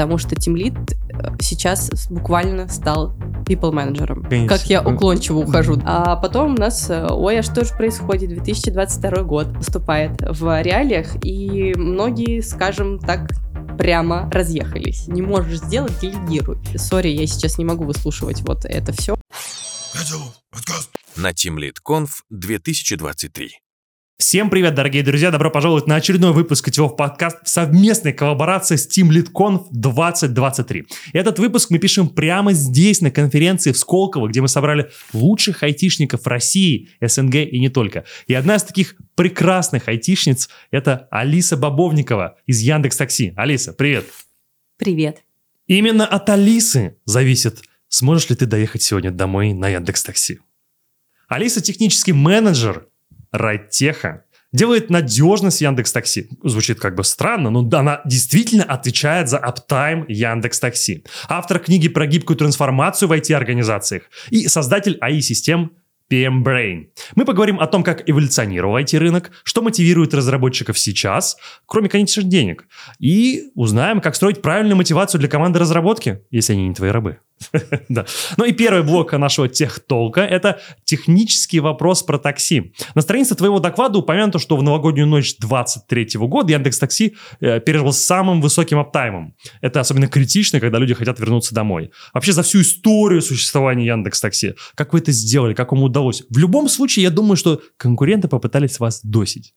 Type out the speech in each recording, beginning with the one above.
потому что тимлит э, сейчас буквально стал people менеджером как я уклончиво ухожу. А потом у нас, э, ой, а что же происходит? 2022 год наступает в реалиях, и многие, скажем так, прямо разъехались. Не можешь сделать, делегируй. Сори, я сейчас не могу выслушивать вот это все. На Team Lead Conf 2023. Всем привет, дорогие друзья! Добро пожаловать на очередной выпуск Котелов подкаст в совместной коллаборации с Team Lead Conf 2023. Этот выпуск мы пишем прямо здесь, на конференции в Сколково, где мы собрали лучших айтишников России, СНГ и не только. И одна из таких прекрасных айтишниц – это Алиса Бобовникова из Яндекс Такси. Алиса, привет! Привет! Именно от Алисы зависит, сможешь ли ты доехать сегодня домой на Яндекс Такси. Алиса – технический менеджер Райтеха делает надежность Яндекс Такси. Звучит как бы странно, но она действительно отвечает за аптайм Яндекс Такси. Автор книги про гибкую трансформацию в IT-организациях и создатель AI-систем PM Brain. Мы поговорим о том, как эволюционировал IT-рынок, что мотивирует разработчиков сейчас, кроме, конечно, денег. И узнаем, как строить правильную мотивацию для команды разработки, если они не твои рабы. да. Ну и первый блок нашего техтолка – это технический вопрос про такси. На странице твоего доклада упомянуто, что в новогоднюю ночь 23 года Яндекс Такси э, пережил самым высоким аптаймом. Это особенно критично, когда люди хотят вернуться домой. Вообще за всю историю существования Яндекс Такси, как вы это сделали, как вам удалось? В любом случае, я думаю, что конкуренты попытались вас досить.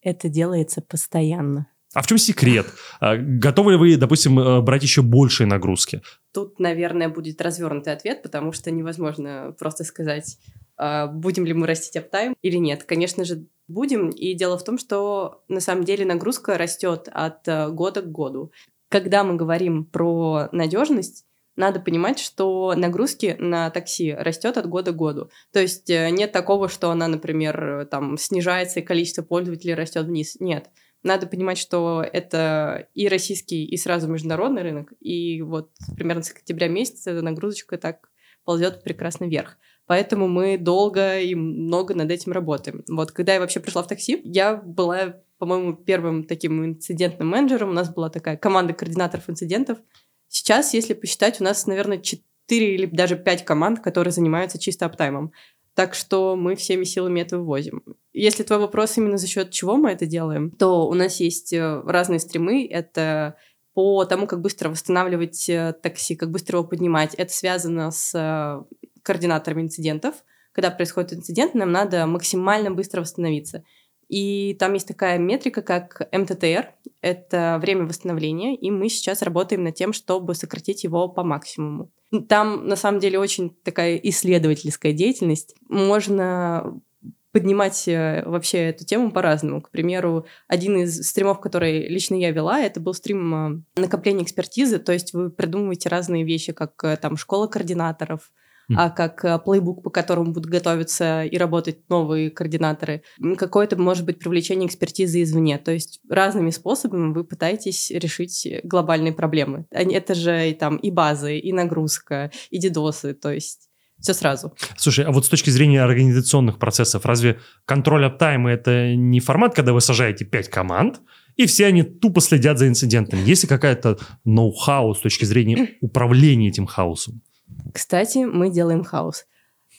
Это делается постоянно. А в чем секрет? А, готовы ли вы, допустим, э, брать еще большие нагрузки? Тут, наверное, будет развернутый ответ, потому что невозможно просто сказать, а, будем ли мы растить аптайм или нет. Конечно же, будем. И дело в том, что на самом деле нагрузка растет от э, года к году. Когда мы говорим про надежность, надо понимать, что нагрузки на такси растет от года к году. То есть э, нет такого, что она, например, там снижается и количество пользователей растет вниз. Нет надо понимать, что это и российский, и сразу международный рынок. И вот примерно с октября месяца эта нагрузочка так ползет прекрасно вверх. Поэтому мы долго и много над этим работаем. Вот когда я вообще пришла в такси, я была, по-моему, первым таким инцидентным менеджером. У нас была такая команда координаторов инцидентов. Сейчас, если посчитать, у нас, наверное, 4 или даже 5 команд, которые занимаются чисто аптаймом. Так что мы всеми силами это вывозим. Если твой вопрос именно за счет чего мы это делаем, то у нас есть э, разные стримы. Это по тому, как быстро восстанавливать э, такси, как быстро его поднимать. Это связано с э, координаторами инцидентов. Когда происходит инцидент, нам надо максимально быстро восстановиться. И там есть такая метрика, как МТТР. Это время восстановления, и мы сейчас работаем над тем, чтобы сократить его по максимуму. Там, на самом деле, очень такая исследовательская деятельность. Можно поднимать э, вообще эту тему по-разному. К примеру, один из стримов, который лично я вела, это был стрим э, накопления экспертизы, то есть вы придумываете разные вещи, как э, там школа координаторов, а как э, плейбук, по которому будут готовиться и работать новые координаторы. Какое-то, может быть, привлечение экспертизы извне. То есть разными способами вы пытаетесь решить глобальные проблемы. Это же и, там, и базы, и нагрузка, и дидосы, то есть все сразу. Слушай, а вот с точки зрения организационных процессов, разве контроль аптайма это не формат, когда вы сажаете пять команд, и все они тупо следят за инцидентами? Есть ли какая-то ноу-хау с точки зрения управления этим хаосом? Кстати, мы делаем хаос.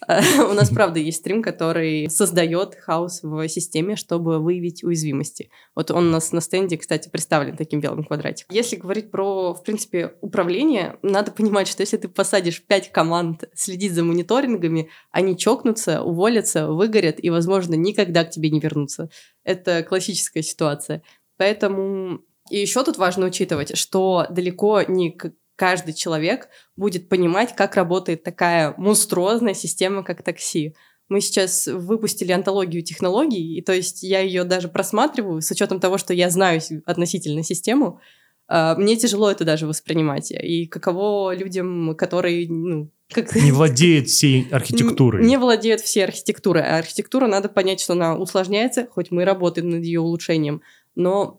У нас, правда, есть стрим, который создает хаос в системе, чтобы выявить уязвимости. Вот он у нас на стенде, кстати, представлен таким белым квадратиком. Если говорить про, в принципе, управление, надо понимать, что если ты посадишь пять команд следить за мониторингами, они чокнутся, уволятся, выгорят и, возможно, никогда к тебе не вернутся. Это классическая ситуация. Поэтому и еще тут важно учитывать, что далеко не каждый человек будет понимать, как работает такая монструозная система, как такси. Мы сейчас выпустили антологию технологий, и то есть я ее даже просматриваю с учетом того, что я знаю относительно систему. А, мне тяжело это даже воспринимать. И каково людям, которые ну, как... Не владеют всей архитектурой. Не владеют всей архитектурой. А архитектура, надо понять, что она усложняется, хоть мы работаем над ее улучшением, но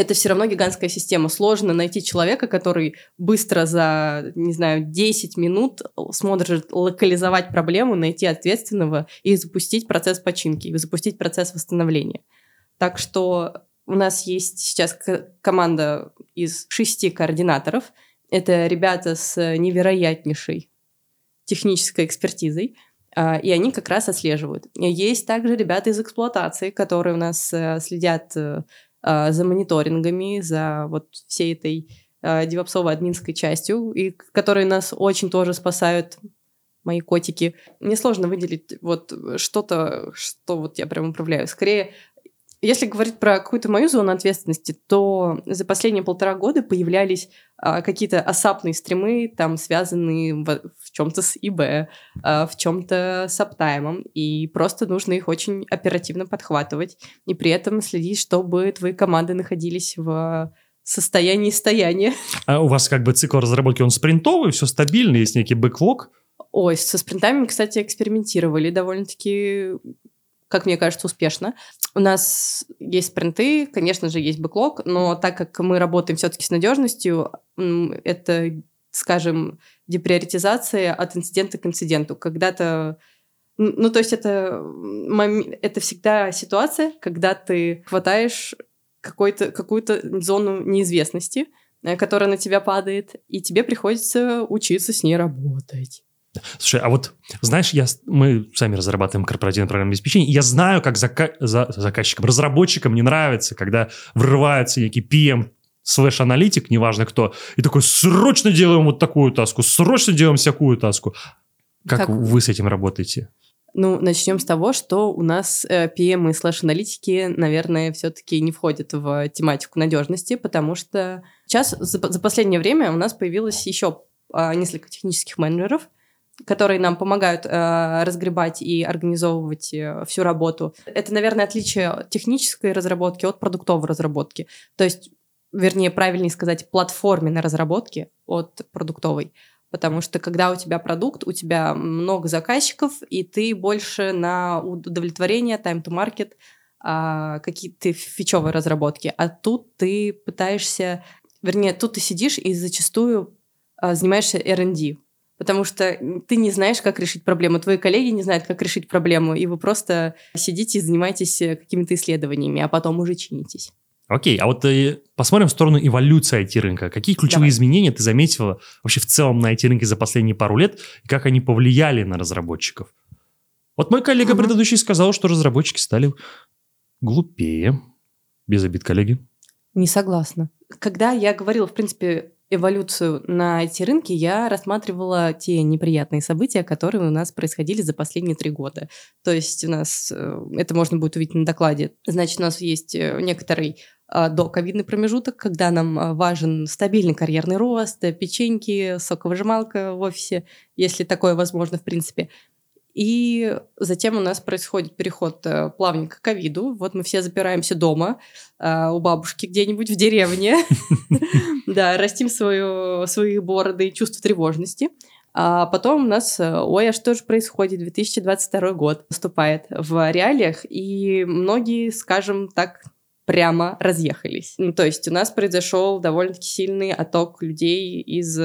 это все равно гигантская система. Сложно найти человека, который быстро за, не знаю, 10 минут сможет локализовать проблему, найти ответственного и запустить процесс починки, и запустить процесс восстановления. Так что у нас есть сейчас команда из шести координаторов. Это ребята с невероятнейшей технической экспертизой, а, и они как раз отслеживают. Есть также ребята из эксплуатации, которые у нас э, следят э, за мониторингами, за вот всей этой а, девопсовой админской частью, и которые нас очень тоже спасают мои котики. Мне сложно выделить вот что-то, что вот я прям управляю. Скорее, если говорить про какую-то мою зону ответственности, то за последние полтора года появлялись а, какие-то осапные стримы, там связанные в, в чем-то с ИБ, а, в чем-то с аптаймом, и просто нужно их очень оперативно подхватывать, и при этом следить, чтобы твои команды находились в состоянии стояния. А у вас как бы цикл разработки, он спринтовый, все стабильно, есть некий бэклог? Ой, со спринтами, кстати, экспериментировали довольно-таки как мне кажется, успешно. У нас есть спринты, конечно же, есть бэклог, но так как мы работаем все-таки с надежностью, это, скажем, деприоритизация от инцидента к инциденту. Когда-то ну, то есть это, это всегда ситуация, когда ты хватаешь какой-то, какую-то зону неизвестности, э, которая на тебя падает, и тебе приходится учиться с ней работать. Слушай, а вот, знаешь, я, мы сами разрабатываем корпоративное программное обеспечение, и я знаю, как зака, за, заказчикам, разработчикам не нравится, когда врывается некий PM, слэш-аналитик, неважно кто, и такой, срочно делаем вот такую таску, срочно делаем всякую таску. Как, как вы с этим работаете? Ну, начнем с того, что у нас э, PM и слэш-аналитики, наверное, все-таки не входят в тематику надежности, потому что сейчас, за, за последнее время у нас появилось еще а, несколько технических менеджеров, которые нам помогают э, разгребать и организовывать э, всю работу. Это, наверное, отличие технической разработки от продуктовой разработки. То есть, вернее, правильнее сказать, платформенной разработки от продуктовой. Потому что когда у тебя продукт, у тебя много заказчиков, и ты больше на удовлетворение, time to market, а, какие-то фичевые разработки. А тут ты пытаешься, вернее, тут ты сидишь и зачастую а, занимаешься R&D потому что ты не знаешь, как решить проблему, твои коллеги не знают, как решить проблему, и вы просто сидите и занимаетесь э, какими-то исследованиями, а потом уже чинитесь. Окей, а вот э, посмотрим в сторону эволюции IT-рынка. Какие ключевые Давай. изменения ты заметила вообще в целом на IT-рынке за последние пару лет, и как они повлияли на разработчиков? Вот мой коллега угу. предыдущий сказал, что разработчики стали глупее. Без обид, коллеги. Не согласна. Когда я говорила, в принципе, эволюцию на эти рынки я рассматривала те неприятные события, которые у нас происходили за последние три года. То есть у нас, э, это можно будет увидеть на докладе, значит, у нас есть э, некоторый а, до ковидный промежуток, когда нам важен стабильный карьерный рост, печеньки, соковыжималка в офисе, если такое возможно, в принципе. И затем у нас происходит переход э, плавненько к ковиду. Вот мы все запираемся дома э, у бабушки где-нибудь в деревне. Да, растим свои бороды и чувство тревожности. А потом у нас, э, ой, а что же происходит? 2022 год наступает в реалиях, и многие, скажем так, прямо разъехались. Ну, то есть у нас произошел довольно-таки сильный отток людей из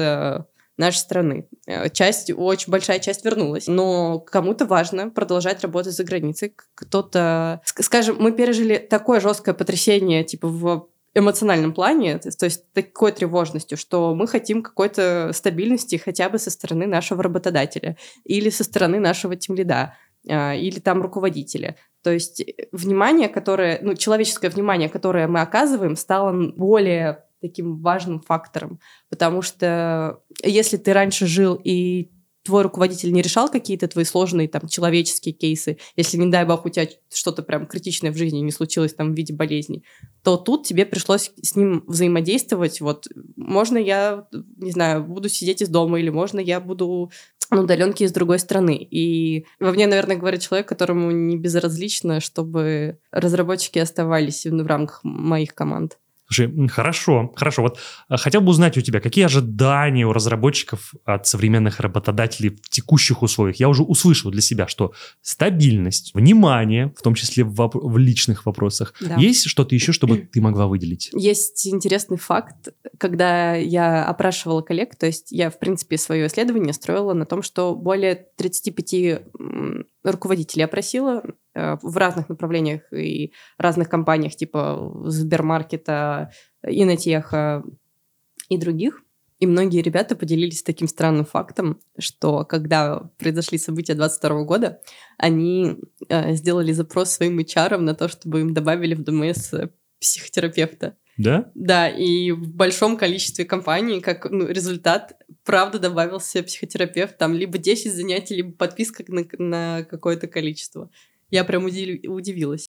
нашей страны. Э, часть, очень большая часть вернулась, но кому-то важно продолжать работать за границей. Кто-то, скажем, мы пережили такое жесткое потрясение, типа в эмоциональном плане, то есть такой тревожностью, что мы хотим какой-то стабильности хотя бы со стороны нашего работодателя или со стороны нашего тимлида а, или там руководителя. То есть э, внимание, которое, ну, человеческое внимание, которое мы оказываем, стало более таким важным фактором. Потому что если ты раньше жил и твой руководитель не решал какие-то твои сложные там человеческие кейсы, если, не дай бог, у тебя что-то прям критичное в жизни не случилось там в виде болезни, то тут тебе пришлось с ним взаимодействовать. Вот, можно я, не знаю, буду сидеть из дома, или можно я буду на удаленке из другой страны. И во мне, наверное, говорит человек, которому не безразлично, чтобы разработчики оставались в рамках моих команд. Слушай, хорошо, хорошо. Вот э, хотел бы узнать у тебя, какие ожидания у разработчиков от современных работодателей в текущих условиях? Я уже услышал для себя, что стабильность, внимание, в том числе в, в личных вопросах. Да. Есть что-то еще, чтобы ты могла выделить? Есть интересный факт. Когда я опрашивала коллег, то есть я, в принципе, свое исследование строила на том, что более 35 руководителей опросила в разных направлениях и разных компаниях, типа Сбермаркета, Инотеха и других. И многие ребята поделились таким странным фактом, что когда произошли события 22 года, они э, сделали запрос своим HR на то, чтобы им добавили в ДМС психотерапевта. Да? Да, и в большом количестве компаний, как ну, результат, правда добавился психотерапевт, там либо 10 занятий, либо подписка на, на какое-то количество. Я прям удивилась.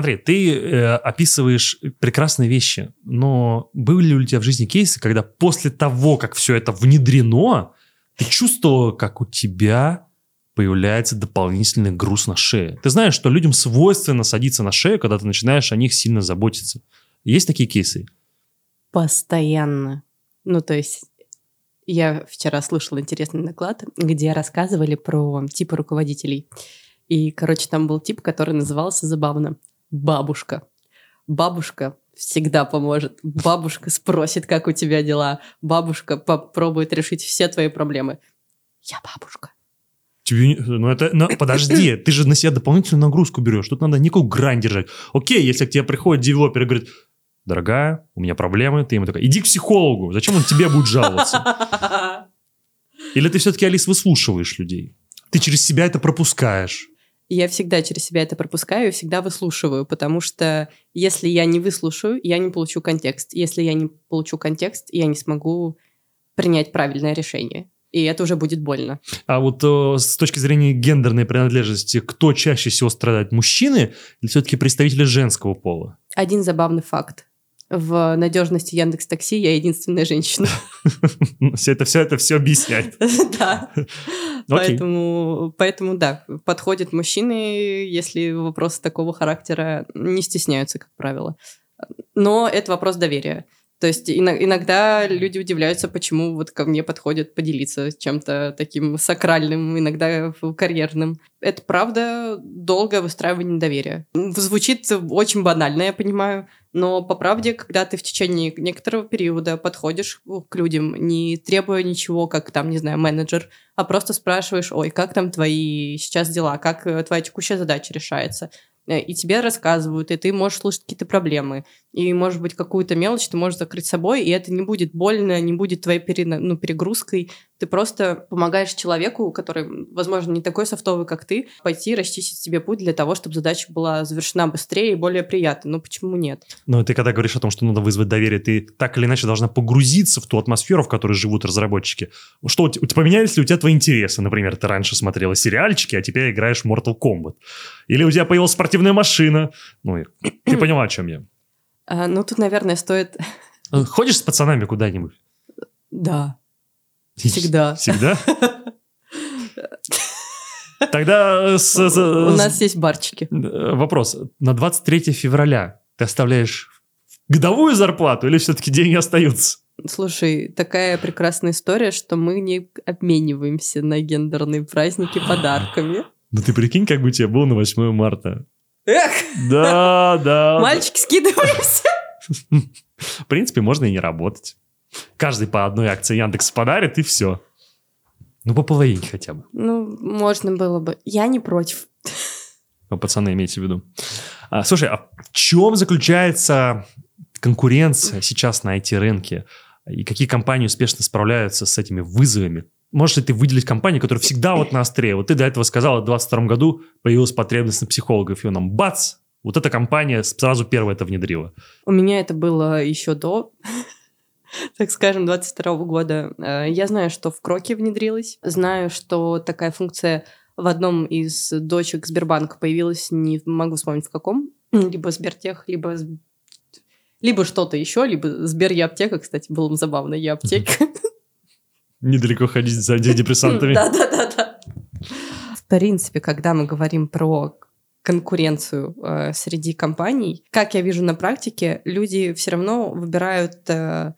Смотри, ты э, описываешь прекрасные вещи, но были ли у тебя в жизни кейсы, когда после того, как все это внедрено, ты чувствовал, как у тебя появляется дополнительный груз на шее? Ты знаешь, что людям свойственно садиться на шею, когда ты начинаешь о них сильно заботиться. Есть такие кейсы? Постоянно. Ну, то есть я вчера слышала интересный доклад, где рассказывали про типы руководителей. И, короче, там был тип, который назывался забавно бабушка. Бабушка всегда поможет. Бабушка спросит, как у тебя дела. Бабушка попробует решить все твои проблемы. Я бабушка. Тебе, ну это, ну, подожди, ты же на себя дополнительную нагрузку берешь. Тут надо никакую грань держать. Окей, если к тебе приходит девелопер и говорит, дорогая, у меня проблемы, ты ему такая, иди к психологу, зачем он тебе будет жаловаться? Или ты все-таки, Алис, выслушиваешь людей? Ты через себя это пропускаешь? Я всегда через себя это пропускаю и всегда выслушиваю, потому что если я не выслушаю, я не получу контекст. Если я не получу контекст, я не смогу принять правильное решение. И это уже будет больно. А вот э, с точки зрения гендерной принадлежности, кто чаще всего страдает, мужчины или все-таки представители женского пола? Один забавный факт в надежности Яндекс Такси я единственная женщина. Все это все это все объясняет. Да. Поэтому, поэтому да, подходят мужчины, если вопросы такого характера не стесняются, как правило. Но это вопрос доверия. То есть иногда люди удивляются, почему вот ко мне подходят поделиться чем-то таким сакральным, иногда карьерным. Это правда долгое выстраивание доверия. Звучит очень банально, я понимаю, но по правде, когда ты в течение некоторого периода подходишь к людям, не требуя ничего, как там, не знаю, менеджер, а просто спрашиваешь, ой, как там твои сейчас дела, как э, твоя текущая задача решается, Э, и тебе рассказывают, и ты можешь слушать какие-то проблемы, и, может быть, какую-то мелочь ты можешь закрыть собой, и это не будет больно, не будет твоей пере, ну, перегрузкой. Ты просто помогаешь человеку, который, возможно, не такой софтовый, как ты, пойти расчистить себе путь для того, чтобы задача была завершена быстрее и более приятно. Ну, почему нет? Но ты когда говоришь о том, что надо вызвать доверие, ты так или иначе должна погрузиться в ту атмосферу, в которой живут разработчики. Что, у тебя поменялись ли у тебя твои интересы? Например, ты раньше смотрела сериальчики, а теперь играешь в Mortal Kombat. Или у тебя появилась спортивная машина. Ну, ты поняла, о чем я. А, ну, тут, наверное, стоит... Э, ходишь с пацанами куда-нибудь? Да. Всегда. Всегда? Тогда... С, с, У нас есть барчики. Э, вопрос. На 23 февраля ты оставляешь годовую зарплату или все-таки деньги остаются? Слушай, такая прекрасная история, что мы не обмениваемся на гендерные праздники подарками. Ну ты прикинь, как бы у тебя было на 8 марта. Эх! Да, да. Мальчики, скидываемся. В принципе, можно и не работать. Каждый по одной акции Яндекс подарит, и все. Ну, по половине хотя бы. Ну, можно было бы. Я не против. Ну, пацаны, имейте в виду. А, слушай, а в чем заключается конкуренция сейчас на IT-рынке? И какие компании успешно справляются с этими вызовами? Можешь ли ты выделить компанию, которая всегда вот на острее? Вот ты до этого сказал, в 2022 году появилась потребность на психологов, и нам бац, вот эта компания сразу первая это внедрила. У меня это было еще до, так скажем, 22 года. Э, я знаю, что в Кроке внедрилась. Знаю, что такая функция в одном из дочек Сбербанка появилась, не могу вспомнить в каком. Либо Сбертех, либо либо что-то еще, либо Сбер и аптека, кстати, было бы забавно, я аптека. Недалеко ходить за антидепрессантами. Да-да-да. В принципе, когда мы говорим про конкуренцию э, среди компаний, как я вижу на практике, люди все равно выбирают э,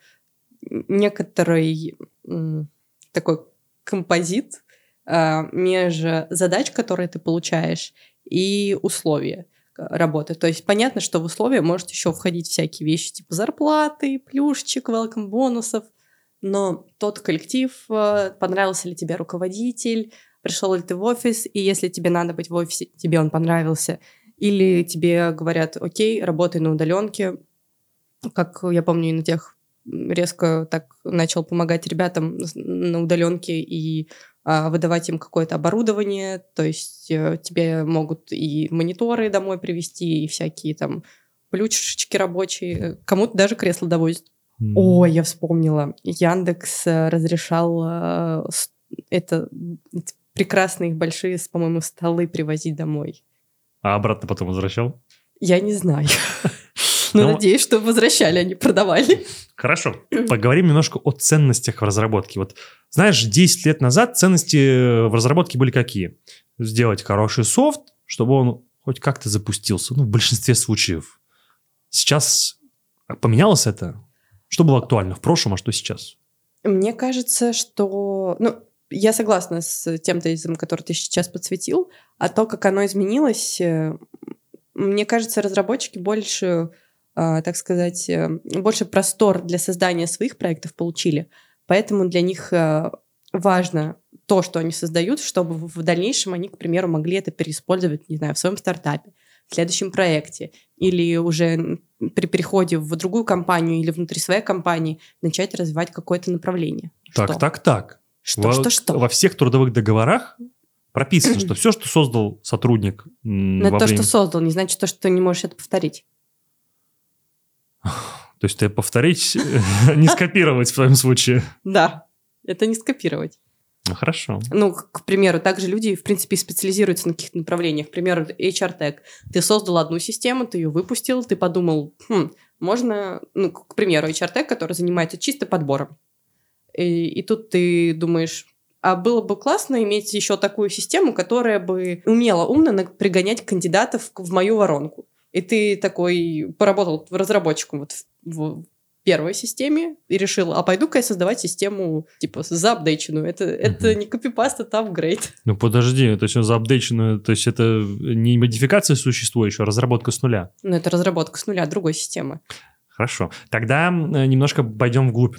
некоторый э, такой композит э, между задач, которые ты получаешь, и условия работы. То есть понятно, что в условия может еще входить всякие вещи типа зарплаты, плюшечек, welcome бонусов, но тот коллектив, э, понравился ли тебе руководитель, пришел ли ты в офис, и если тебе надо быть в офисе, тебе он понравился, или тебе говорят, окей, работай на удаленке, как я помню, и на тех резко так начал помогать ребятам на удаленке и а, выдавать им какое-то оборудование, то есть э, тебе могут и мониторы домой привезти, и всякие там плюшечки рабочие, кому-то даже кресло довозят. Mm. О, я вспомнила. Яндекс э, разрешал э, это прекрасные большие, по-моему, столы привозить домой. А обратно потом возвращал? Я не знаю. Но ну, надеюсь, что возвращали, а не продавали. Хорошо. Поговорим немножко о ценностях в разработке. Вот знаешь, 10 лет назад ценности в разработке были какие? Сделать хороший софт, чтобы он хоть как-то запустился. Ну, в большинстве случаев. Сейчас поменялось это? Что было актуально в прошлом, а что сейчас? Мне кажется, что... Ну, я согласна с тем тезисом, который ты сейчас подсветил, а то, как оно изменилось, э, мне кажется, разработчики больше так сказать, э, больше простор для создания своих проектов получили. Поэтому для них э, важно то, что они создают, чтобы в дальнейшем они, к примеру, могли это переиспользовать, не знаю, в своем стартапе, в следующем проекте, или уже при переходе в другую компанию или внутри своей компании начать развивать какое-то направление. Так, что? так, так. Что, во, что, что? Во всех трудовых договорах прописано, что все, что создал сотрудник... Но то, время... что создал, не значит то, что ты не можешь это повторить. То есть это повторить, не скопировать в твоем случае. Да, это не скопировать. Ну, хорошо. Ну, к примеру, также люди, в принципе, специализируются на каких-то направлениях. К примеру, HR Tech. Ты создал одну систему, ты ее выпустил, ты подумал, хм, можно, ну, к примеру, HR Tech, который занимается чисто подбором. И, и тут ты думаешь, а было бы классно иметь еще такую систему, которая бы умела умно пригонять кандидатов в мою воронку и ты такой поработал разработчиком вот в, в первой системе и решил, а пойду-ка я создавать систему, типа, заапдейченную. Это, uh-huh. это не копипаст, это апгрейд. Ну, подожди, то есть заапдейченную, то есть это не модификация существующего, а разработка с нуля? Ну, это разработка с нуля другой системы. Хорошо. Тогда немножко пойдем вглубь.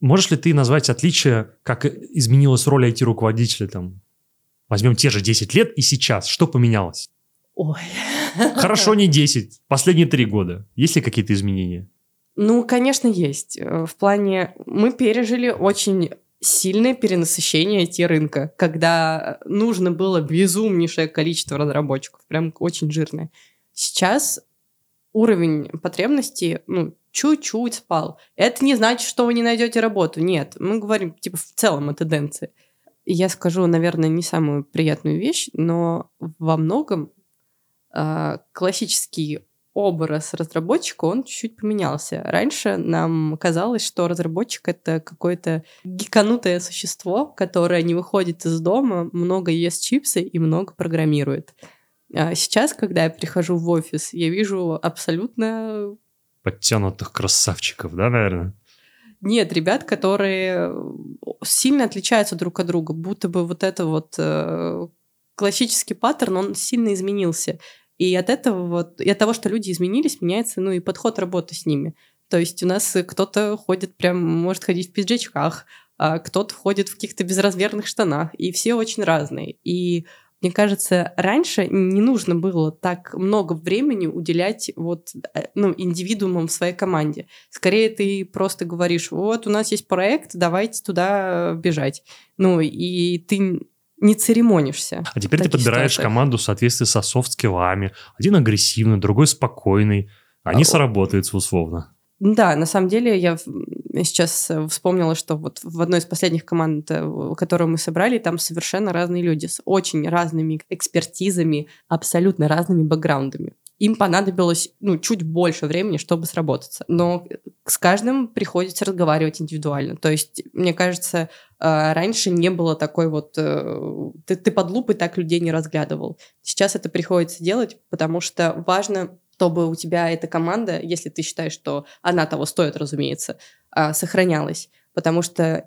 Можешь ли ты назвать отличие, как изменилась роль IT-руководителя там? Возьмем те же 10 лет и сейчас. Что поменялось? Ой. Хорошо, не 10. Последние три года. Есть ли какие-то изменения? Ну, конечно, есть. Э, в плане... Мы пережили очень сильное перенасыщение IT-рынка, когда нужно было безумнейшее количество разработчиков, прям очень жирное. Сейчас уровень потребностей, ну, чуть-чуть спал. Это не значит, что вы не найдете работу. Нет, мы говорим, типа, в целом о тенденции. Я скажу, наверное, не самую приятную вещь, но во многом классический образ разработчика, он чуть-чуть поменялся. Раньше нам казалось, что разработчик — это какое-то гиканутое существо, которое не выходит из дома, много ест чипсы и много программирует. А сейчас, когда я прихожу в офис, я вижу абсолютно... Подтянутых красавчиков, да, наверное? Нет, ребят, которые сильно отличаются друг от друга, будто бы вот это вот э, классический паттерн, он сильно изменился. И от этого вот, и от того, что люди изменились, меняется, ну, и подход работы с ними. То есть у нас кто-то ходит прям, может ходить в пиджачках, а кто-то ходит в каких-то безразмерных штанах, и все очень разные. И мне кажется, раньше не нужно было так много времени уделять вот, э, ну, индивидуумам в своей команде. Скорее ты просто говоришь, вот у нас есть проект, давайте туда бежать. Ну, и ты не церемонишься. А теперь ты подбираешь ситуациях. команду в соответствии со софт-скиллами. Один агрессивный, другой спокойный. Они а, сработаются условно. Да, на самом деле я сейчас э, вспомнила, что вот в одной из последних команд, э, которую мы собрали, там совершенно разные люди с очень разными экспертизами, абсолютно разными бэкграундами. им понадобилось ну, чуть больше времени, чтобы сработаться. Но с каждым приходится разговаривать индивидуально. То есть, мне кажется, э, раньше не было такой вот... Э, ты, ты под лупой так людей не разглядывал. Сейчас это приходится делать, потому что важно чтобы у тебя эта команда, если ты считаешь, что она того стоит, разумеется, а, сохранялась. Потому что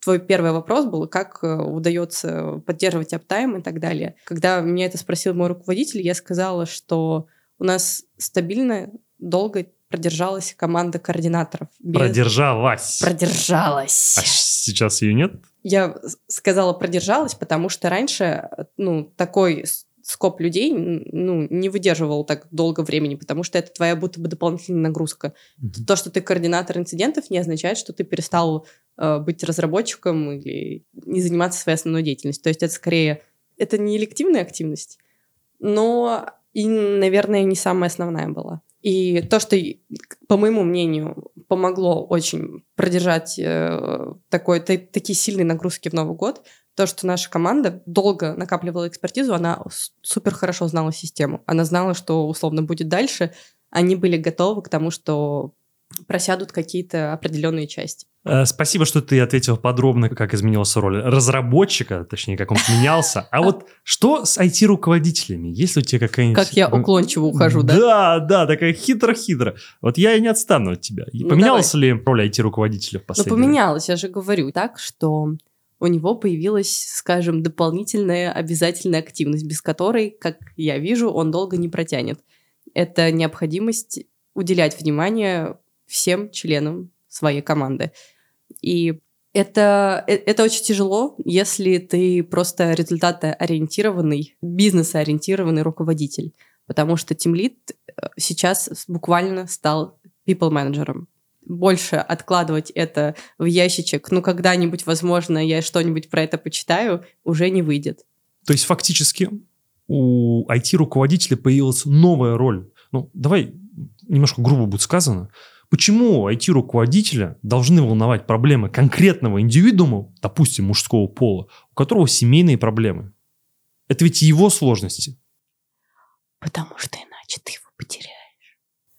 твой первый вопрос был, как э, удается поддерживать аптайм и так далее. Когда меня это спросил мой руководитель, я сказала, что у нас стабильно, долго продержалась команда координаторов. Без... Продержалась. Продержалась. А сейчас ее нет? Я сказала продержалась, потому что раньше, ну, такой скоп людей ну, не выдерживал так долго времени, потому что это твоя будто бы дополнительная нагрузка. Mm-hmm. То, что ты координатор инцидентов, не означает, что ты перестал э, быть разработчиком или не заниматься своей основной деятельностью. То есть это скорее... Это не элективная активность, но и, наверное, не самая основная была. И то, что, по моему мнению, помогло очень продержать э, такой, т- такие сильные нагрузки в Новый год, то, что наша команда долго накапливала экспертизу, она супер хорошо знала систему. Она знала, что условно будет дальше. Они были готовы к тому, что просядут какие-то определенные части. Э, спасибо, что ты ответил подробно, как изменилась роль разработчика, точнее, как он менялся. А вот что с IT-руководителями? Есть ли у тебя какая-нибудь... Как я уклончиво ухожу, да? Да, да, такая хитро-хитро. Вот я и не отстану от тебя. Ну, поменялась ли роль IT-руководителя в ну, последнее Ну, поменялась, я же говорю. Так, что у него появилась, скажем, дополнительная обязательная активность, без которой, как я вижу, он долго не протянет. Это необходимость уделять внимание всем членам своей команды. И это, э, это очень тяжело, если ты просто результатоориентированный, бизнес-ориентированный руководитель. Потому что Team э, сейчас буквально стал people-менеджером. Больше откладывать это в ящичек, ну, когда-нибудь, возможно, я что-нибудь про это почитаю, уже не выйдет. То есть, фактически, у IT-руководителя появилась новая роль. Ну, давай немножко грубо будет сказано – Почему IT-руководителя должны волновать проблемы конкретного индивидуума, допустим, мужского пола, у которого семейные проблемы? Это ведь его сложности. Потому что иначе ты его потеряешь.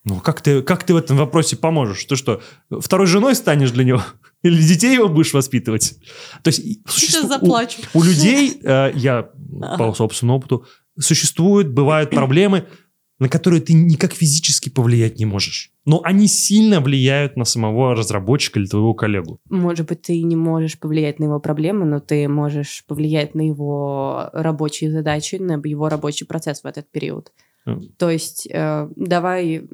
Ну, как ты, как ты в этом вопросе поможешь? Ты что, второй женой станешь для него? Или детей его будешь воспитывать? То есть существу... Заплачу. У, у людей, э, я по собственному опыту, существуют, бывают проблемы, на которые ты никак физически повлиять не можешь. Но они сильно влияют на самого разработчика или твоего коллегу. Может быть, ты не можешь повлиять на его проблемы, но ты можешь повлиять на его рабочие задачи, на его рабочий процесс в этот период. Mm. То есть, э, давай,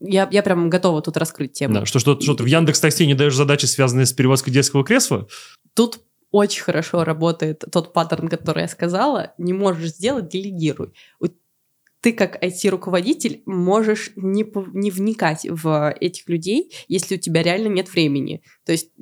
я, я прям готова тут раскрыть тему. Да, что, что, что ты в Яндекс Такси не даешь задачи, связанные с перевозкой детского кресла? Тут очень хорошо работает тот паттерн, который я сказала. Не можешь сделать, делегируй ты как IT-руководитель можешь не, не вникать в этих людей, если у тебя реально нет времени. То есть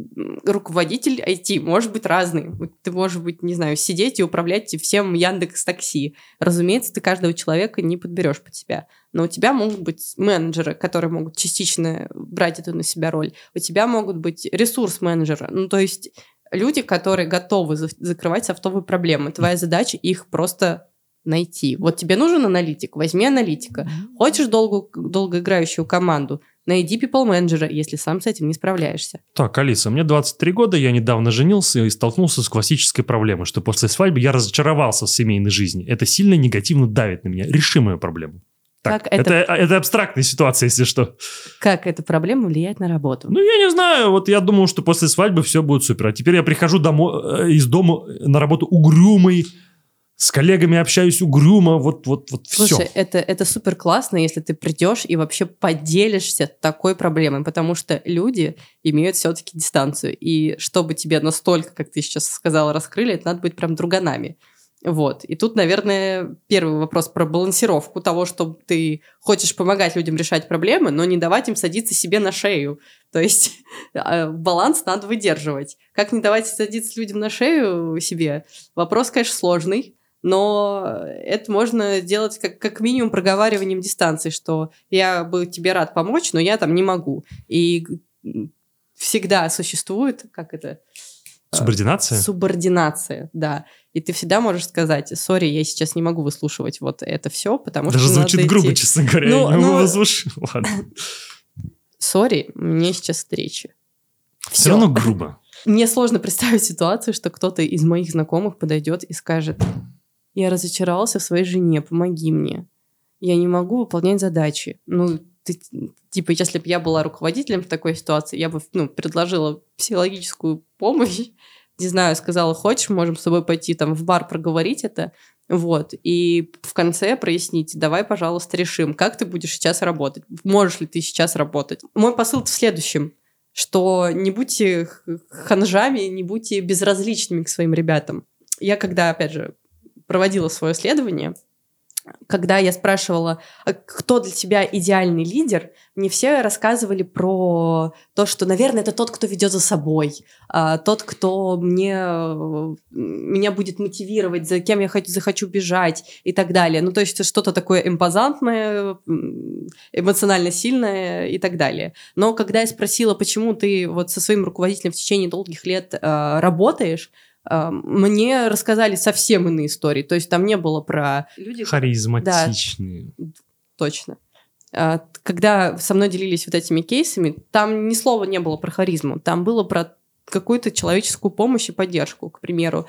руководитель IT может быть разный. Ты можешь быть, не знаю, сидеть и управлять всем Яндекс Такси. Разумеется, ты каждого человека не подберешь под себя. Но у тебя могут быть менеджеры, которые могут частично брать эту на себя роль. У тебя могут быть ресурс-менеджеры. Ну, то есть люди, которые готовы закрывать софтовые проблемы. Твоя задача их просто найти. Вот тебе нужен аналитик, возьми аналитика. Хочешь долго, долгоиграющую команду, найди people менеджера, если сам с этим не справляешься. Так, Алиса, мне 23 года, я недавно женился и столкнулся с классической проблемой, что после свадьбы я разочаровался в семейной жизни. Это сильно негативно давит на меня. Реши мою проблему. Так, как это... Это, это абстрактная ситуация, если что. Как эта проблема влияет на работу? Ну, я не знаю. Вот я думал, что после свадьбы все будет супер. А теперь я прихожу домой, э, из дома на работу угрюмый, с коллегами общаюсь угрюмо, вот, вот, вот все. Слушай, это, это супер классно, если ты придешь и вообще поделишься такой проблемой, потому что люди имеют все-таки дистанцию. И чтобы тебе настолько, как ты сейчас сказала, раскрыли, это надо быть прям друганами. Вот. И тут, наверное, первый вопрос про балансировку того, что ты хочешь помогать людям решать проблемы, но не давать им садиться себе на шею. То есть а, баланс надо выдерживать. Как не давать садиться людям на шею себе? Вопрос, конечно, сложный но это можно сделать как, как минимум проговариванием дистанции, что я бы тебе рад помочь, но я там не могу. И всегда существует, как это, э, Субординация? Субординация, да. И ты всегда можешь сказать, сори, я сейчас не могу выслушивать вот это все, потому Даже что звучит надо грубо, идти. честно говоря. Ну, я ну- могу слушать. Ладно. Сори, мне сейчас встреча. Все Всё. равно грубо. Мне сложно представить ситуацию, что кто-то из моих знакомых подойдет и скажет, я разочаровался в своей жене, помоги мне. Я не могу выполнять задачи. Ну, ты, типа, если бы я была руководителем в такой ситуации, я бы ну, предложила психологическую помощь. Не знаю, сказала, хочешь, можем с тобой пойти там в бар проговорить это. Вот. И в конце прояснить, давай, пожалуйста, решим, как ты будешь сейчас работать. Можешь ли ты сейчас работать? Мой посыл в следующем что не будьте ханжами, не будьте безразличными к своим ребятам. Я когда, опять же, проводила свое исследование, когда я спрашивала, «А кто для тебя идеальный лидер, мне все рассказывали про то, что, наверное, это тот, кто ведет за собой, а, тот, кто мне, меня будет мотивировать, за кем я хочу, захочу бежать и так далее. Ну, то есть что-то такое импозантное, эмоционально сильное и так далее. Но когда я спросила, почему ты вот со своим руководителем в течение долгих лет э, работаешь, мне рассказали совсем иные истории. То есть там не было про люди, Харизматичные. точно. А, Когда со мной делились вот этими кейсами, там ни слова не было про харизму, там было про какую-то человеческую помощь и поддержку. К примеру,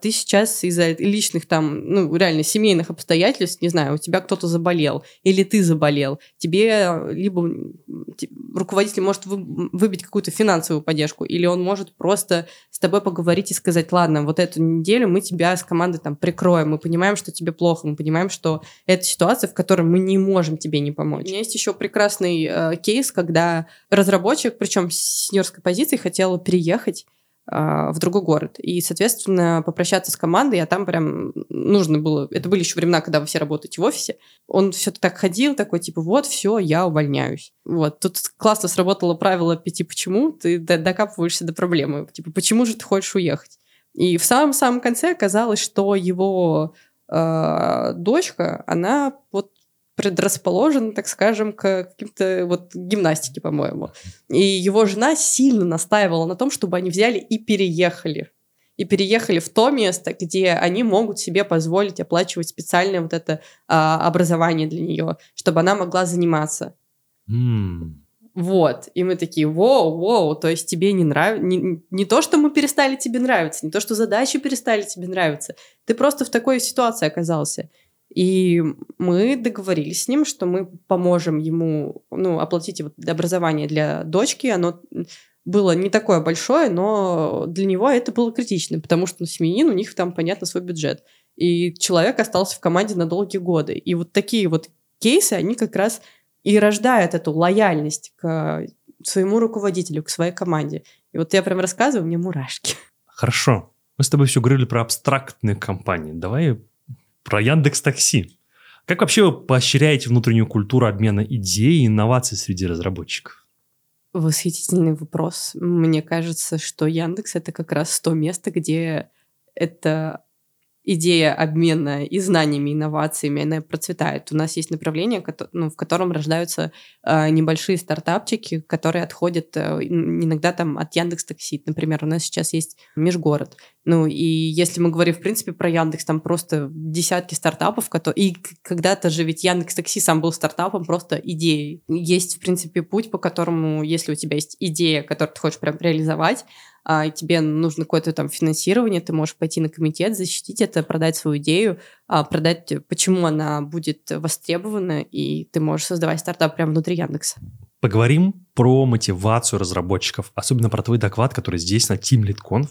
ты сейчас из-за личных там, ну, реально семейных обстоятельств, не знаю, у тебя кто-то заболел, или ты заболел, тебе либо м, те- руководитель может вы- выбить какую-то финансовую поддержку, или он может просто с тобой поговорить и сказать, ладно, вот эту неделю мы тебя с командой там прикроем, мы понимаем, что тебе плохо, мы понимаем, что это ситуация, в которой мы не можем тебе не помочь. У меня есть еще прекрасный э, кейс, когда разработчик, причем с сеньорской позиции, хотел переехать а, в другой город. И, соответственно, попрощаться с командой, а там прям нужно было... Это были еще времена, когда вы все работаете в офисе. Он все так ходил, такой, типа, вот, все, я увольняюсь. Вот. Тут классно сработало правило пяти почему. Ты докапываешься до проблемы. Типа, почему же ты хочешь уехать? И в самом-самом конце оказалось, что его э, дочка, она вот предрасположена, так скажем, к каким-то вот гимнастике, по-моему. И его жена сильно настаивала на том, чтобы они взяли и переехали. И переехали в то место, где они могут себе позволить оплачивать специальное вот это а, образование для нее, чтобы она могла заниматься. М. Вот. И мы такие, воу, воу, то есть тебе не нравится... Не, не то, что мы перестали тебе нравиться, не то, что задачи перестали тебе нравиться. Ты просто в такой ситуации оказался. И мы договорились с ним, что мы поможем ему ну, оплатить вот образование для дочки. Оно было не такое большое, но для него это было критично, потому что ну, семьянин, у них там, понятно, свой бюджет. И человек остался в команде на долгие годы. И вот такие вот кейсы, они как раз и рождают эту лояльность к своему руководителю, к своей команде. И вот я прям рассказываю, мне мурашки. Хорошо. Мы с тобой все говорили про абстрактные компании. Давай про Яндекс Такси. Как вообще вы поощряете внутреннюю культуру обмена идей и инноваций среди разработчиков? Восхитительный вопрос. Мне кажется, что Яндекс это как раз то место, где эта идея обмена и знаниями, инновациями, она процветает. У нас есть направление, ну, в котором рождаются э, небольшие стартапчики, которые отходят э, ин- иногда там от Яндекс Такси. Например, у нас сейчас есть Межгород. Ну и если мы говорим, в принципе, про Яндекс, там просто десятки стартапов, которые... И когда-то же ведь Яндекс Такси сам был стартапом, просто идеей. Есть, в принципе, путь, по которому, если у тебя есть идея, которую ты хочешь прям реализовать, а тебе нужно какое-то там финансирование, ты можешь пойти на комитет, защитить это, продать свою идею, а, продать, почему она будет востребована, и ты можешь создавать стартап прямо внутри Яндекса. Поговорим про мотивацию разработчиков, особенно про твой доклад, который здесь на Team Lead Conf.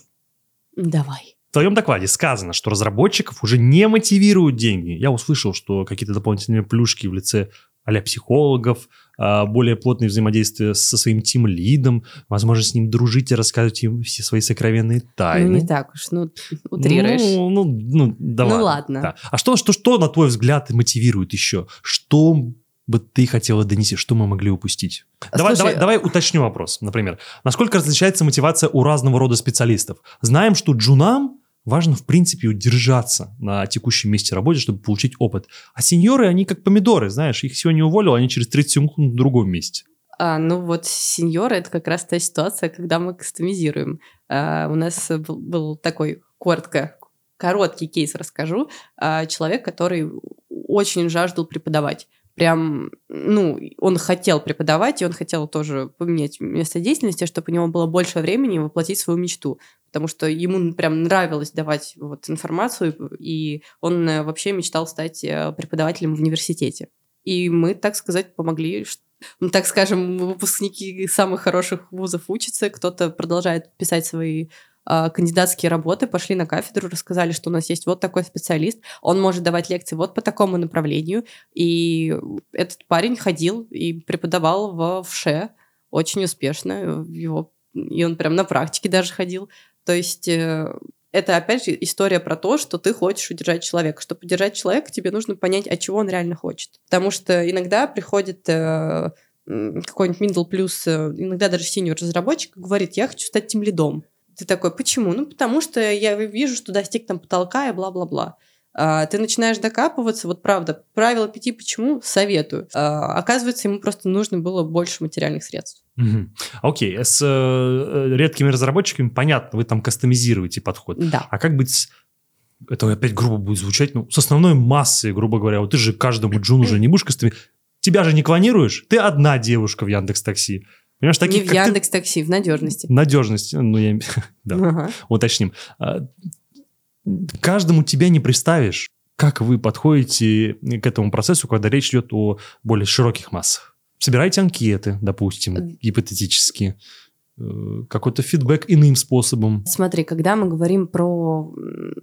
Давай. В твоем докладе сказано, что разработчиков уже не мотивируют деньги. Я услышал, что какие-то дополнительные плюшки в лице а психологов, более плотное взаимодействие со своим тим-лидом, возможность с ним дружить и рассказывать ему все свои сокровенные тайны. Ну, не так уж, ну, утрируешь. Ну, ну, ну, да Ну, ладно. Да. А что, что, что, на твой взгляд, мотивирует еще? Что бы ты хотела донести, что мы могли упустить? Давай, Слушай, давай, давай уточню вопрос. Например, насколько различается мотивация у разного рода специалистов? Знаем, что джунам важно, в принципе, удержаться на текущем месте работы, чтобы получить опыт. А сеньоры, они как помидоры, знаешь, их сегодня уволил, они через 30 секунд в другом месте. А, ну вот сеньоры это как раз та ситуация, когда мы кастомизируем. А, у нас был, был такой коротко короткий кейс расскажу. А, человек, который очень жаждал преподавать прям, ну, он хотел преподавать, и он хотел тоже поменять место деятельности, чтобы у него было больше времени воплотить свою мечту. Потому что ему прям нравилось давать вот информацию, и он э, вообще мечтал стать э, преподавателем в университете. И мы, так сказать, помогли, ну, так скажем, выпускники самых хороших вузов учатся, кто-то продолжает писать свои кандидатские работы, пошли на кафедру, рассказали, что у нас есть вот такой специалист, он может давать лекции вот по такому направлению. И этот парень ходил и преподавал в ВШЭ очень успешно. Его, и он прям на практике даже ходил. То есть э, это, опять же, история про то, что ты хочешь удержать человека. Чтобы удержать человека, тебе нужно понять, от чего он реально хочет. Потому что иногда приходит э, какой-нибудь middle плюс, э, иногда даже синьор разработчик говорит, я хочу стать тем лидом. Ты такой, почему? Ну, потому что я вижу, что достиг там потолка и бла-бла-бла. А, ты начинаешь докапываться, вот правда, правило пяти почему советую. А, оказывается, ему просто нужно было больше материальных средств. Угу. Окей, с э, редкими разработчиками понятно, вы там кастомизируете подход. Да. А как быть это опять грубо будет звучать, ну, с основной массой, грубо говоря, вот ты же каждому джуну уже не будешь кастомизировать. Тебя же не клонируешь, ты одна девушка в Яндекс Такси. Понимаешь, таких, не в Яндекс Такси, в надежности. Надежности, ну я, да, ага. уточним. А, каждому тебя не представишь. Как вы подходите к этому процессу, когда речь идет о более широких массах? Собираете анкеты, допустим, э, гипотетически, э, какой-то фидбэк иным способом. Смотри, когда мы говорим про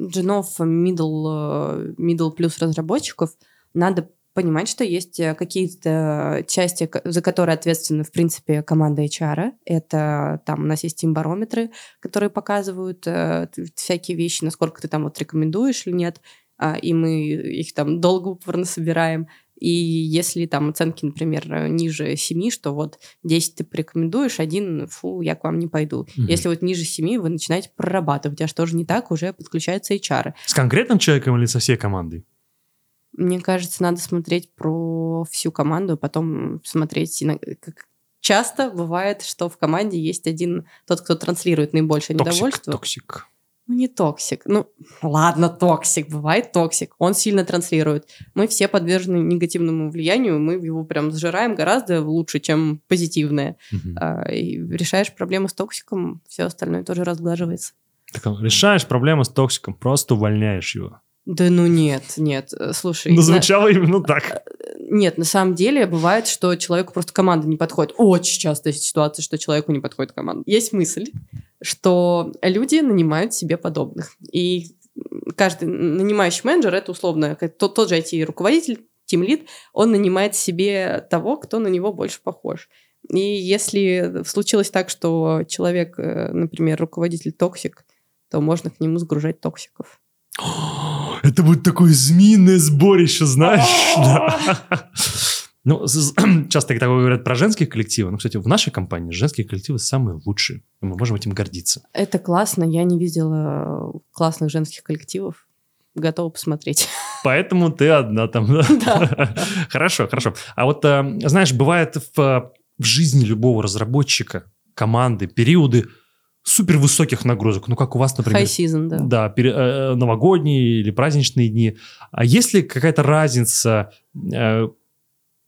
джинов middle, э, middle плюс разработчиков, надо понимать, что есть э, какие-то части, за которые ответственны, в принципе, команда HR. Это там у нас есть тимбарометры, которые показывают э, всякие вещи, насколько ты там вот рекомендуешь или нет, э, и мы их там долго упорно собираем. И если там оценки, например, ниже 7, что вот 10 ты порекомендуешь, один, фу, я к вам не пойду. Угу. Если вот ниже 7, вы начинаете прорабатывать, а что же не так, уже подключаются HR. С конкретным человеком или со всей командой? Мне кажется, надо смотреть про всю команду, а потом смотреть, как часто бывает, что в команде есть один тот, кто транслирует наибольшее токсик, недовольство. Токсик. Ну, не токсик. Ну, ладно, токсик. Бывает токсик. Он сильно транслирует. Мы все подвержены негативному влиянию. Мы его прям сжираем гораздо лучше, чем позитивное. Угу. А, и решаешь проблему с токсиком, все остальное тоже разглаживается. Так, решаешь проблему с токсиком, просто увольняешь его. Да ну нет, нет, э, слушай. Ну, звучало на... именно так. Э, нет, на самом деле бывает, что человеку просто команда не подходит. Очень часто есть ситуация, что человеку не подходит команда. Есть мысль, что люди нанимают себе подобных. И каждый нанимающий менеджер, это условно тот, тот же IT-руководитель, тимлид, он нанимает себе того, кто на него больше похож. И если случилось так, что человек, э, например, руководитель токсик, то можно к нему сгружать токсиков. Это будет такое змеиное сборище, знаешь. Ну, часто такое говорят про женские коллективы. Ну, кстати, в нашей компании женские коллективы самые лучшие. Мы можем этим гордиться. Это классно. Я не видела классных женских коллективов. Готова посмотреть. Поэтому ты одна там, да? Да. Хорошо, хорошо. А вот, э, знаешь, бывает в, в жизни любого разработчика, команды, периоды, супер высоких нагрузок, ну как у вас, например. High season, да. Да, пере, э, новогодние или праздничные дни. А есть ли какая-то разница э,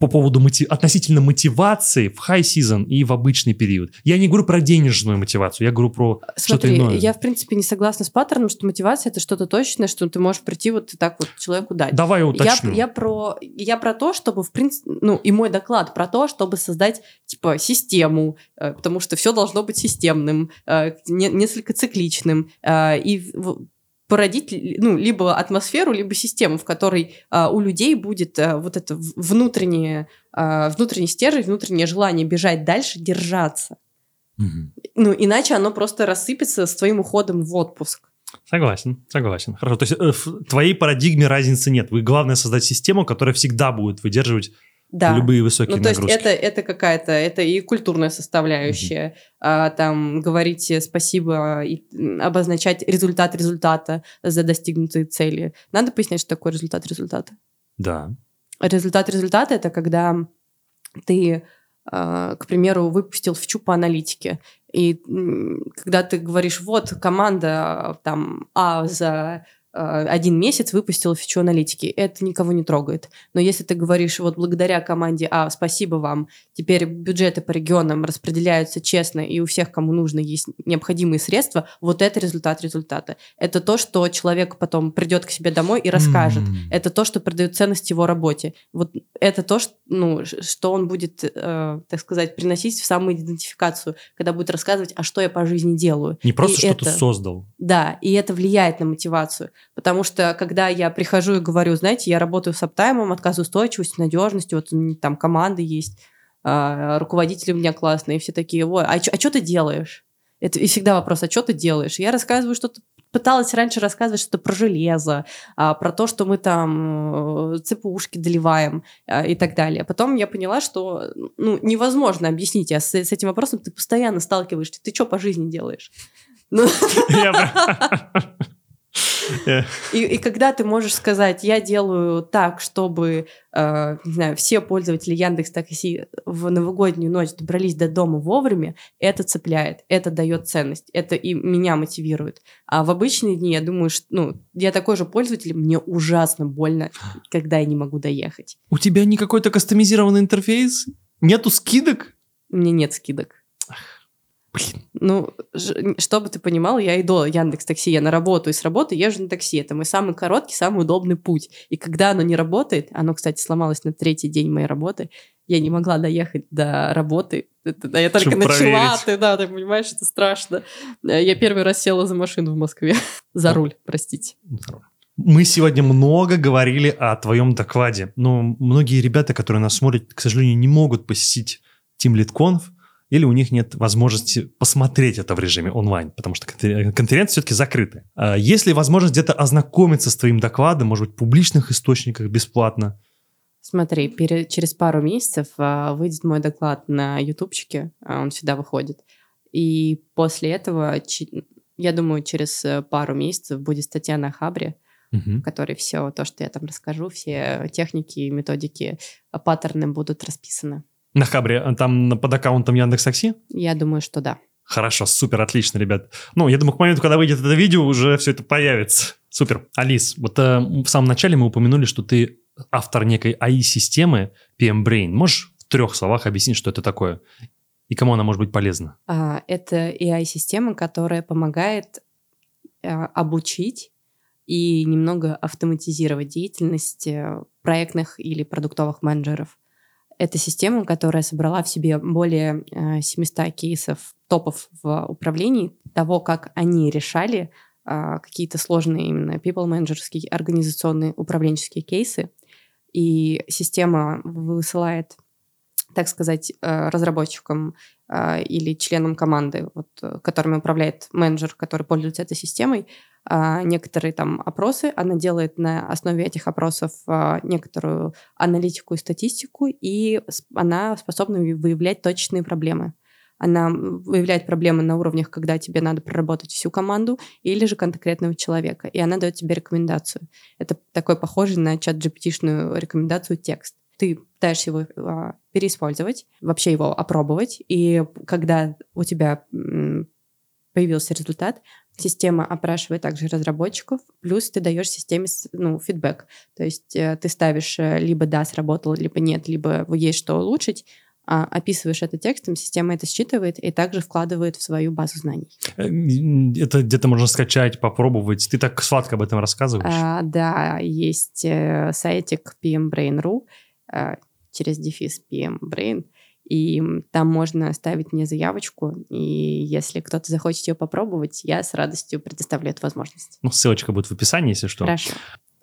по поводу мотив... относительно мотивации в high season и в обычный период. Я не говорю про денежную мотивацию, я говорю про что-то иное. Я, в принципе, не согласна с паттерном, что мотивация — это что-то точное, что ты можешь прийти вот и так вот человеку дать. Давай уточню. Я, я, про, я про то, чтобы, в принципе, ну, и мой доклад про то, чтобы создать, типа, систему, э, потому что все должно быть системным, э, не, несколько цикличным, э, и породить ну, либо атмосферу, либо систему, в которой а, у людей будет а, вот это внутреннее, а, внутренний стержень, внутреннее желание бежать дальше, держаться. Угу. Ну, иначе оно просто рассыпется с твоим уходом в отпуск. Согласен, согласен. Хорошо. То есть э, в твоей парадигме разницы нет. Вы главное создать систему, которая всегда будет выдерживать да. любые высокие ну, то нагрузки. есть это, это какая-то, это и культурная составляющая. Угу. А, там говорить спасибо и обозначать результат результата за достигнутые цели. Надо пояснять, что такое результат результата? Да. Результат результата – это когда ты э, к примеру, выпустил фичу по аналитике. И когда ты говоришь, вот команда там А за один месяц выпустила фичу аналитики. Это никого не трогает. Но если ты говоришь, вот благодаря команде А, спасибо вам, теперь бюджеты по регионам распределяются честно, и у всех, кому нужно, есть необходимые средства, вот это результат результата. Это то, что человек потом придет к себе домой и расскажет. Mm. Это то, что придает ценность его работе. Вот это то, что, ну, что он будет, э, так сказать, приносить в самоидентификацию, когда будет рассказывать, а что я по жизни делаю. Не просто что-то создал. Да, и это влияет на мотивацию. Потому что, когда я прихожу и говорю, знаете, я работаю с аптаймом, отказоустойчивостью, надежностью, вот там команды есть, а, руководители у меня классные, все такие, ой, а что а ты делаешь? Это и всегда вопрос, а что ты делаешь? Я рассказываю что-то, пыталась раньше рассказывать что-то про железо, а, про то, что мы там э, цепушки доливаем а, и так далее. Потом я поняла, что ну, невозможно объяснить, а с, с этим вопросом ты постоянно сталкиваешься. Ты что по жизни делаешь? Ну... И, и когда ты можешь сказать, я делаю так, чтобы, э, не знаю, все пользователи Яндекс Такси в новогоднюю ночь добрались до дома вовремя, это цепляет, это дает ценность, это и меня мотивирует. А в обычные дни я думаю, что, ну, я такой же пользователь, мне ужасно больно, когда я не могу доехать. У тебя не какой-то кастомизированный интерфейс? Нету скидок? У меня нет скидок. Блин. Ну, чтобы ты понимал, я иду Яндекс Такси, я на работу и с работы езжу на такси. Это мой самый короткий, самый удобный путь. И когда оно не работает, оно, кстати, сломалось на третий день моей работы, я не могла доехать до работы. Это, я только Чтобы начала, ты, да, ты понимаешь, это страшно. Я первый раз села за машину в Москве. за руль, простите. Мы сегодня много говорили о твоем докладе, но многие ребята, которые нас смотрят, к сожалению, не могут посетить Team Lead Conf, или у них нет возможности посмотреть это в режиме онлайн, потому что конференции все-таки закрыты. А есть ли возможность где-то ознакомиться с твоим докладом, может быть, в публичных источниках бесплатно? Смотри, перед, через пару месяцев а, выйдет мой доклад на ютубчике, а, он всегда выходит. И после этого, я думаю, через э, пару месяцев будет статья на Хабре, угу. в которой все то, что я там расскажу, все техники, методики, паттерны будут расписаны. На Хабре, а там под аккаунтом Яндекс Такси? Я думаю, что да. Хорошо, супер, отлично, ребят. Ну, я думаю, к моменту, когда выйдет это видео, уже все это появится. Супер. Алис, вот э, в самом начале мы упомянули, что ты автор некой AI-системы PM Brain. Можешь в трех словах объяснить, что это такое? И кому она может быть полезна? А, это AI-система, которая помогает а, обучить и немного автоматизировать деятельность э, проектных или продуктовых менеджеров. Это система, которая собрала в себе более 700 э, кейсов топов в управлении, того, как они решали а, какие-то сложные именно people менеджерские организационные управленческие кейсы. И система высылает, так сказать, э, разработчикам э, или членам команды, вот, которыми управляет менеджер, который пользуется этой системой, некоторые там опросы, она делает на основе этих опросов а, некоторую аналитику и статистику, и она способна выявлять точечные проблемы. Она выявляет проблемы на уровнях, когда тебе надо проработать всю команду или же конкретного человека, и она дает тебе рекомендацию. Это такой похожий на чат GPT-шную рекомендацию текст. Ты пытаешься его а, переиспользовать, вообще его опробовать, и когда у тебя появился результат, Система опрашивает также разработчиков, плюс ты даешь системе ну, фидбэк. То есть э, ты ставишь э, либо да, сработало, либо нет, либо есть что улучшить, а, описываешь это текстом, система это считывает и также вкладывает в свою базу знаний. Э, это где-то можно скачать, попробовать. Ты так сладко об этом рассказываешь. А, да, есть сайтик pmbrain.ru через дефис pmbrain. И там можно ставить мне заявочку, и если кто-то захочет ее попробовать, я с радостью предоставлю эту возможность. Ну, ссылочка будет в описании, если что. Хорошо.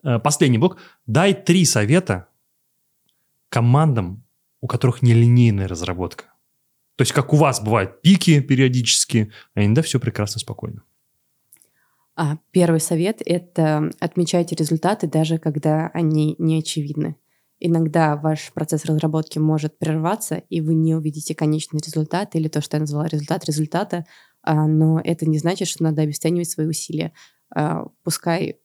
Э, последний блок. Дай три совета командам, у которых нелинейная разработка. То есть, как у вас бывают пики периодически, а иногда все прекрасно, спокойно. А, первый совет – это отмечайте результаты, даже когда они не очевидны. Иногда ваш процесс разработки может прерваться, и вы не увидите конечный результат или то, что я назвала результат результата, а, но это не значит, что надо обесценивать свои усилия. А, пускай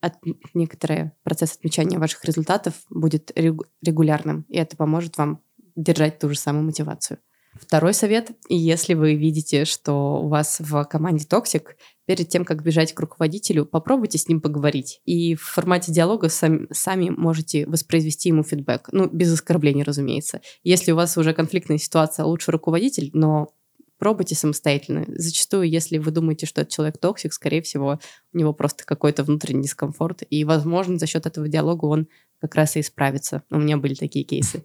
от, некоторый процесс отмечания ваших результатов будет регулярным, и это поможет вам держать ту же самую мотивацию. Второй совет. Если вы видите, что у вас в команде токсик, перед тем, как бежать к руководителю, попробуйте с ним поговорить. И в формате диалога сами, сами можете воспроизвести ему фидбэк. Ну, без оскорблений, разумеется. Если у вас уже конфликтная ситуация, лучше руководитель, но пробуйте самостоятельно. Зачастую, если вы думаете, что этот человек токсик, скорее всего, у него просто какой-то внутренний дискомфорт. И, возможно, за счет этого диалога он как раз и исправится. У меня были такие кейсы.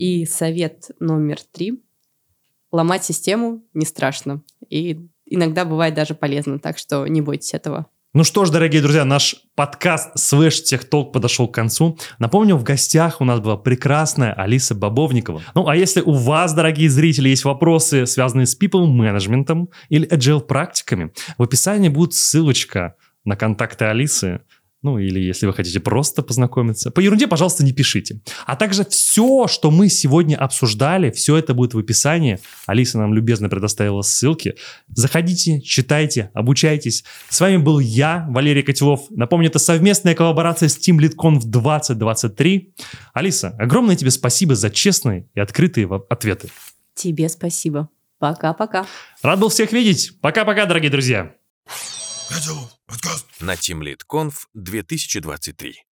И совет номер три. Ломать систему не страшно. И иногда бывает даже полезно, так что не бойтесь этого. Ну что ж, дорогие друзья, наш подкаст Свэш Техтолк подошел к концу. Напомню, в гостях у нас была прекрасная Алиса Бобовникова. Ну а если у вас, дорогие зрители, есть вопросы, связанные с people менеджментом или agile практиками, в описании будет ссылочка на контакты Алисы. Ну, или если вы хотите просто познакомиться. По ерунде, пожалуйста, не пишите. А также все, что мы сегодня обсуждали, все это будет в описании. Алиса нам любезно предоставила ссылки. Заходите, читайте, обучайтесь. С вами был я, Валерий Котелов. Напомню, это совместная коллаборация с Team LeadConf 2023. Алиса, огромное тебе спасибо за честные и открытые ответы. Тебе спасибо. Пока-пока. Рад был всех видеть. Пока-пока, дорогие друзья. На TeamLead Conf 2023.